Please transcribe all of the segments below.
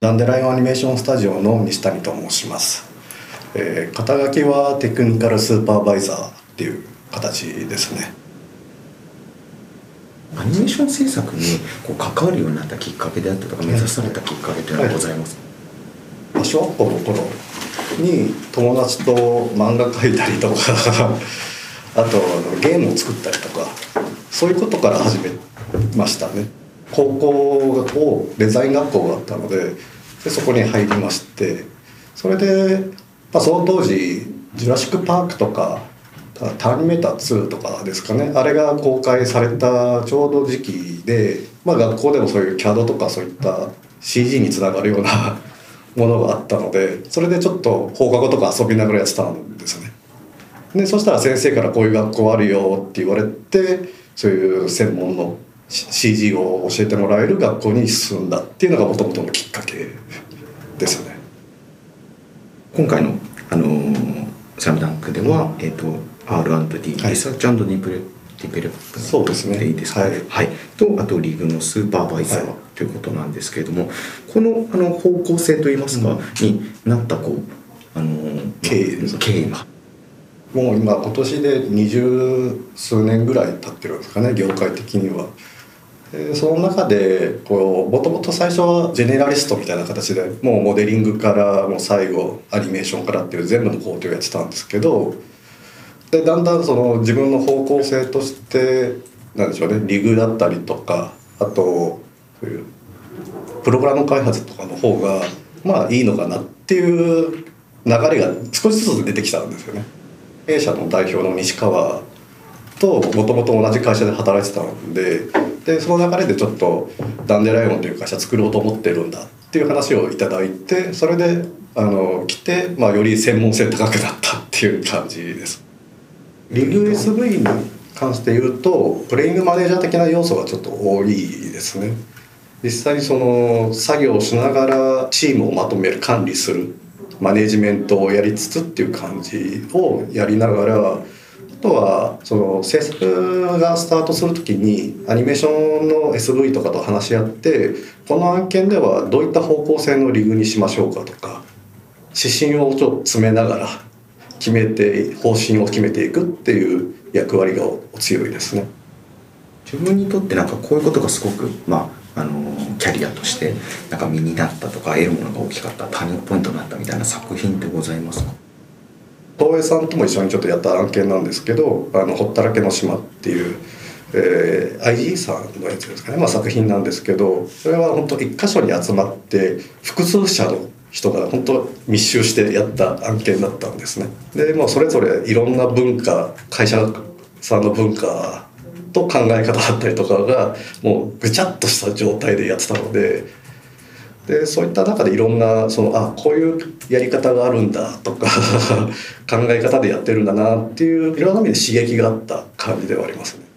ダンデライオンアニメーションスタジオの西谷と申します、えー、肩書きはテクニカルスーパーバイザーっていう形ですね。アニメーション制作にこう関わるようになったきっかけであったとか目指されたきっかけというのはございます、はい、小学校の頃に友達と漫画描いたりとか あとゲームを作ったりとかそういうことから始めましたね。高校をデザイン学校があったのででそこに入りましてそれで、まあ、その当時「ジュラシック・パーク」とか「ターニメーター2」とかですかねあれが公開されたちょうど時期で、まあ、学校でもそういう CAD とかそういった CG につながるような ものがあったのでそれでちょっと放課後とか遊びながらやってたんですね。でそしたら先生からこういう学校あるよって言われてそういう専門の CG を教えてもらえる学校に進んだっていうのがもともとのきっかけですよね。今回のあのー「スラムダンクでは、えーと、R&D、リサーチディプレディベロップそうですね。でいいですか、はい、はい、とあとリグのスーパーバイザー、はい、ということなんですけれどもこのあの方向性といいますか、うん、になったこうあの経緯経緯が。もう今今年で二十数年ぐらい経ってるんですかね業界的には。その中でもともと最初はジェネラリストみたいな形でもうモデリングからもう最後アニメーションからっていう全部の工程をやってたんですけどでだんだんその自分の方向性としてなんでしょうねリグだったりとかあとそういうプログラム開発とかの方がまあいいのかなっていう流れが少しずつ出てきたんですよね。A 社の代表の西川ともともと同じ会社で働いてたんででその流れでちょっとダンデライオンという会社作ろうと思ってるんだっていう話をいただいてそれであの来て、まあ、より専門性高くなったっていう感じです。リグ SV に関して言うとプレイングマネージャー的な要素がちょっと多いですね。実際その作業をしながらチームをまとめる管理するマネジメントをやりつつっていう感じをやりながらとはその制作がスタートする時にアニメーションの SV とかと話し合ってこの案件ではどういった方向性のリグにしましょうかとか指針をちょっと詰めながら決めて方針を決めていくっていう役割が強いですね。自分にとってなんかこういうことがすごくまああのキャリアとしてなんか身になったとか得るものが大きかったターニングポイントになったみたいな作品ってございますか？東映さんとも一緒にちょっとやった案件なんですけど「あのほったらけの島」っていう、えー、IG さんのやつですかね、まあ、作品なんですけどそれは本当一箇所に集まって複数社の人が本当密集してやった案件だったんですね。で、まあ、それぞれいろんな文化会社さんの文化と考え方だったりとかがもうぐちゃっとした状態でやってたのででそういった中でいろんなそのあこういうやり方があるんだとか 考え方でやってるんだなっていういろんな意味で刺激があった感じではありますね。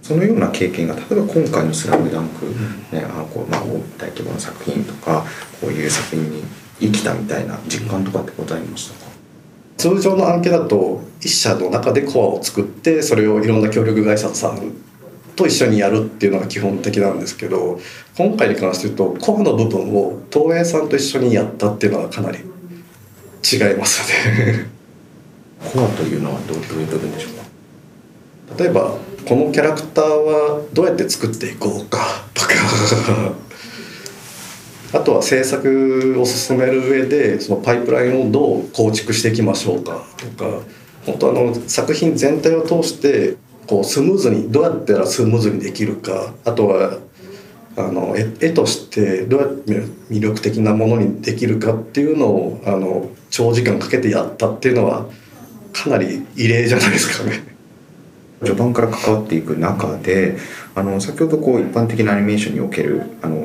そのような経験が例えば今回の「スラムダンク、ねあのこうまあ、大規模な作品とかこういう作品に生きたみたいな実感とかってございましたか、通常の案件だと一社の中でコアを作ってそれをいろんな協力会社さんと一緒にやるっていうのが基本的なんですけど今回に関して言うとコアの部分を東映さんと一緒にやったっていうのはかなり違いますね。コアというのはどういう部分でしょうか？例えばこのキャラクターはどうやって作っていこうかとか。あとは制作を進める上でそのパイプラインをどう構築していきましょうかとか。本当あの作品全体を通してこうスムーズにどうやったらスムーズにできるかあとはあの絵としてどうやって魅力的なものにできるかっていうのをあの長時間かけてやったっていうのはかなり異例じゃないですかね。序盤から関わっていく中であの先ほどこう一般的なアニメーションにおけるあの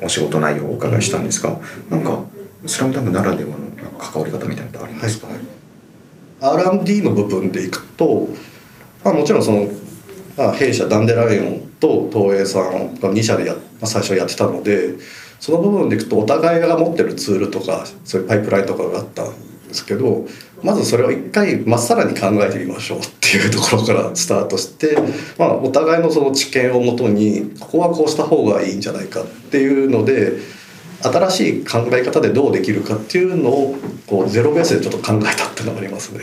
お仕事内容をお伺いしたんですが、なんか「スラムダンクならではの関わり方みたいなのってありますか、はい、R&D の部分でいくとまあ、もちろんその、まあ、弊社ダンデライオンと東映さんが2社でや、まあ、最初やってたのでその部分でいくとお互いが持ってるツールとかそういうパイプラインとかがあったんですけどまずそれを一回まっさらに考えてみましょうっていうところからスタートして、まあ、お互いのその知見をもとにここはこうした方がいいんじゃないかっていうので新しい考え方でどうできるかっていうのをこうゼロベースでちょっと考えたっていうのがありますね。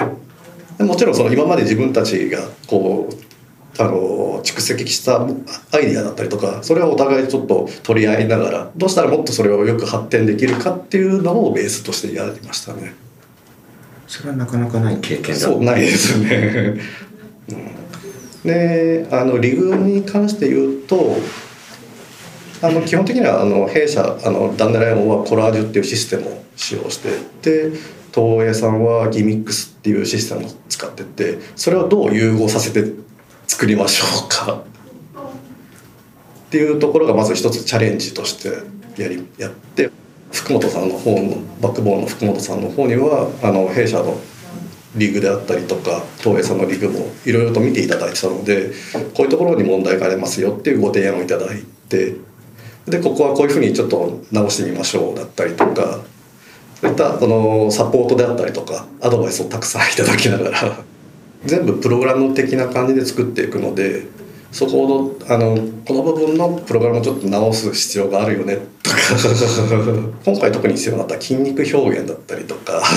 もちろんその今まで自分たちがこうあの蓄積したアイディアだったりとかそれはお互いちょっと取り合いながらどうしたらもっとそれをよく発展できるかっていうのをベースとしてやりましたね。それはなかなかない経験だそうないですね。うん、であのリグに関して言うとあの基本的にはあの弊社あのダンデライオンはコラージュっていうシステムを使用してで東映さんはギミックスっていうシステムを使っててそれをどう融合させて作りましょうか。っていうところがまず一つチャレンジとしてやりやって福本さんの方のバックボーンの福本さんの方にはあの弊社のリーグであったりとか東映さんのリーグもいろいろと見ていただいてたのでこういうところに問題がありますよっていうご提案をいただいてでここはこういうふうにちょっと直してみましょうだったりとかそういったこのサポートであったりとかアドバイスをたくさんいただきながら 全部プログラム的な感じで作っていくのでそこのあのこの部分のプログラムをちょっと直す必要があるよねとか 今回特に必要なった筋肉表現だったりとか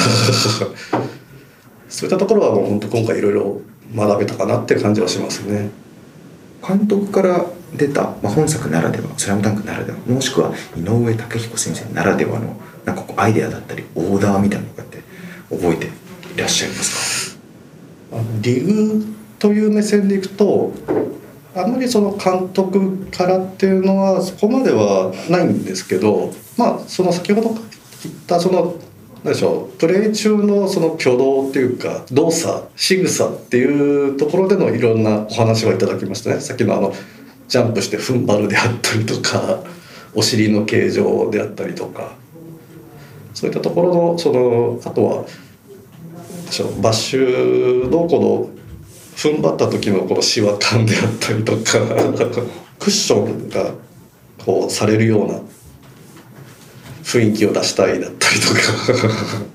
そういったところはもう本当今回いろいろ学べたかなっていう感じはしますね。監督から出た、まあ、本作ならでは「スラムダンクならではもしくは井上武彦先生ならではのなんかこうアイデアだったりオーダーみたいなのって覚えていらっしゃいますか？リグという目線でいくとあんまりその監督からっていうのはそこまではないんですけどまあその先ほど言ったその何でしょうプレー中のその挙動っていうか動作仕草っていうところでのいろんなお話をいただきましたね。さっきのあのジャンプして踏ん張るであったりとかお尻の形状であったりとか。そういったところのそのあとはバッシュのこの踏ん張った時のこのシワ感であったりとか クッションがこうされるような雰囲気を出したいだったりとか。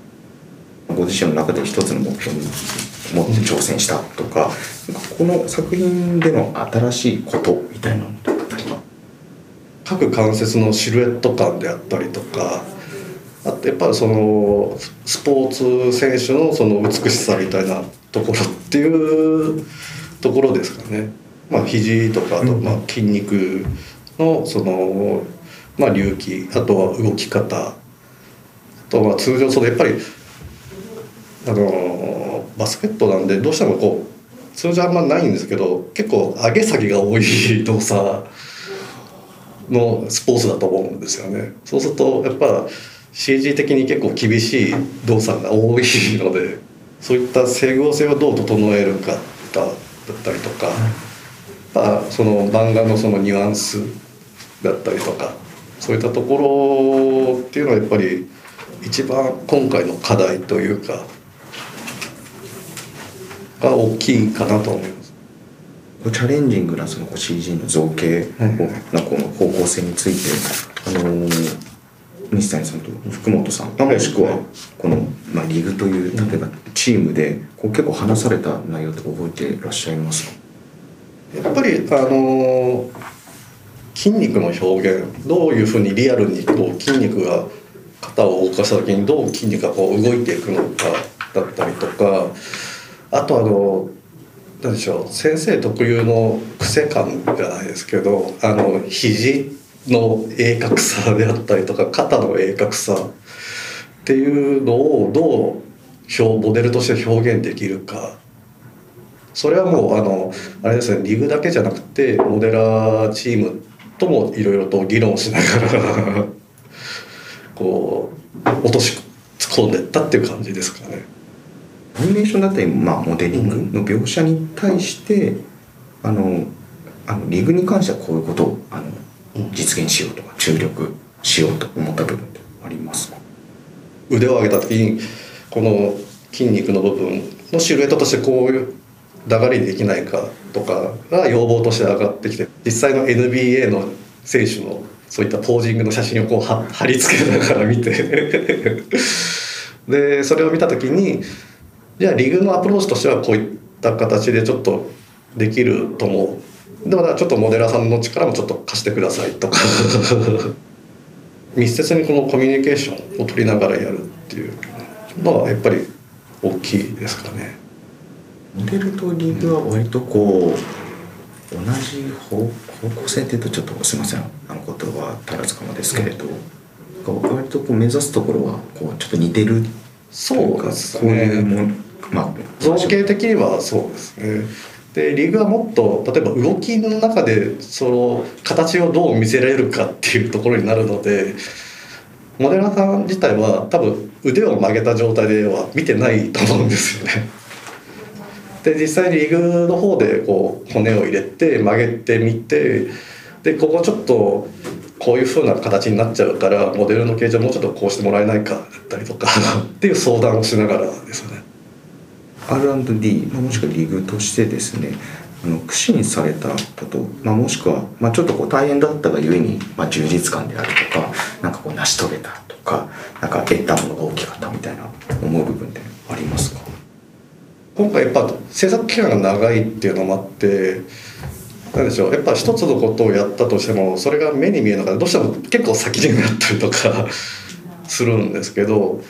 ご自身の中で一つの目標に持って挑戦したとか、この作品での新しいことみたいなのって各関節のシルエット感であったりとかあとやっぱりそのスポーツ選手のその美しさみたいなところっていうところですかね。まあ、肘とかあとまあ筋肉のそのまあ、隆起あとは動き方あとは通常そのやっぱりあのバスケットなんでどうしてもこう通常あんまないんですけど結構上げ下げが多い動作のスポーツだと思うんですよね。そうするとやっぱ CG 的に結構厳しい動作が多いのでそういった整合性をどう整えるかだったりとか、まあ、その漫画のそのニュアンスだったりとかそういったところっていうのはやっぱり一番今回の課題というかが大きいかなと思います。チャレンジングなその CG の造形のこの方向性について、あの西谷さんと福本さん、もしくはこの、まあ、リグという例えばチームでこう結構話された内容って覚えていらっしゃいますか？やっぱりあの筋肉の表現どういうふうにリアルにこう筋肉が肩を動かした時にどう筋肉がこう動いていくのかだったりとかあとあの何でしょう先生特有の癖感じゃないですけどあの肘の鋭角さであったりとか肩の鋭角さっていうのをどう表モデルとして表現できるかそれはもうあのあれですねリグだけじゃなくてモデラーチームともいろいろと議論しながら こう落とし込んでったっていう感じですかね。アニメーションだったり、まあ、モデリングの描写に対して、あのあのリグに関してはこういうことをあの実現しようとか注力しようと思った部分ってありますか？腕を上げた時にこの筋肉の部分のシルエットとしてこういう流れにできないかとかが要望として上がってきて実際の NBA の選手のそういったポージングの写真をこう貼り付けながら見て。でそれを見た時にじゃあリグのアプローチとしてはこういった形でちょっとできると思うでもちょっとモデラーさんの力もちょっと貸してくださいとか密接にこのコミュニケーションを取りながらやるっていうのはやっぱり大きいですかね。モデルとリーグは割とこう同じ方向性っていうとちょっとすみませんあの言葉足らずかもですけれど、うん、割とこう目指すところはこうちょっと似てるそうですね。こういうもまあ造形的にはそうですね。でリーグはもっと例えば動きの中でその形をどう見せられるかっていうところになるのでモデラーさん自体は多分腕を曲げた状態では見てないと思うんですよね。で実際にリグの方でこう骨を入れて曲げてみてでここちょっとこういう風な形になっちゃうからモデルの形状もうちょっとこうしてもらえないかだったりとかっていう相談をしながらですね。R&D、まあ、もしくはリグとしてですねあの苦心されたこと、まあ、もしくは、まあ、ちょっとこう大変だったがゆえに、まあ、充実感であるとかなんかこう成し遂げたとかなんか得たものが大きかったみたいな思う部分ってありますか？今回やっぱ制作期間が長いっていうのもあってなんでしょうやっぱ一つのことをやったとしてもそれが目に見えるのがどうしても結構先になったりとかするんですけど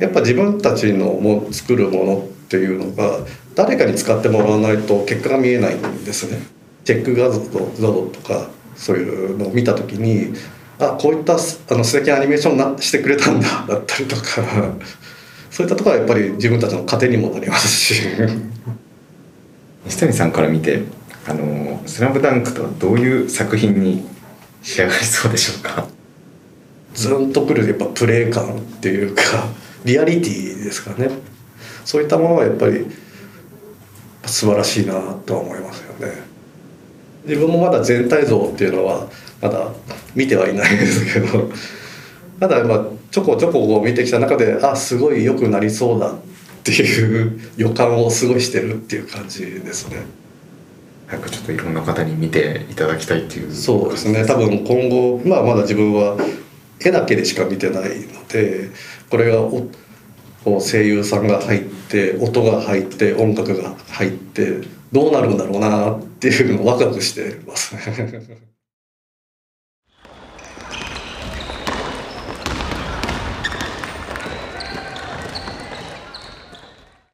やっぱ自分たちのも作るものっていうのが誰かに使ってもらわないと結果が見えないんですね。チェック画像とかそういうのを見た時にあこういったあの素敵なアニメーションなしてくれたんだ だったりとか。そういったところはやっぱり自分たちの糧にもなりますし。西谷さんから見て「あのスラムダンクとはどういう作品に仕上がりそうでしょうか？ずんとくるやっぱプレー感っていうかリアリティですかねそういったものはやっぱり素晴らしいなとは思いますよね。自分もまだ全体像っていうのはまだ見てはいないんですけどただまあちょこちょこ見てきた中であすごい良くなりそうだっていう予感をすごいしてるっていう感じですね。早くちょっといろんな方に見ていただきたいっていう。そうですね。多分今後まあまだ自分は絵だけでしか見てないのでこれがおこう声優さんが入って音が入って音楽が入ってどうなるんだろうなっていうのをワクワクしてますね。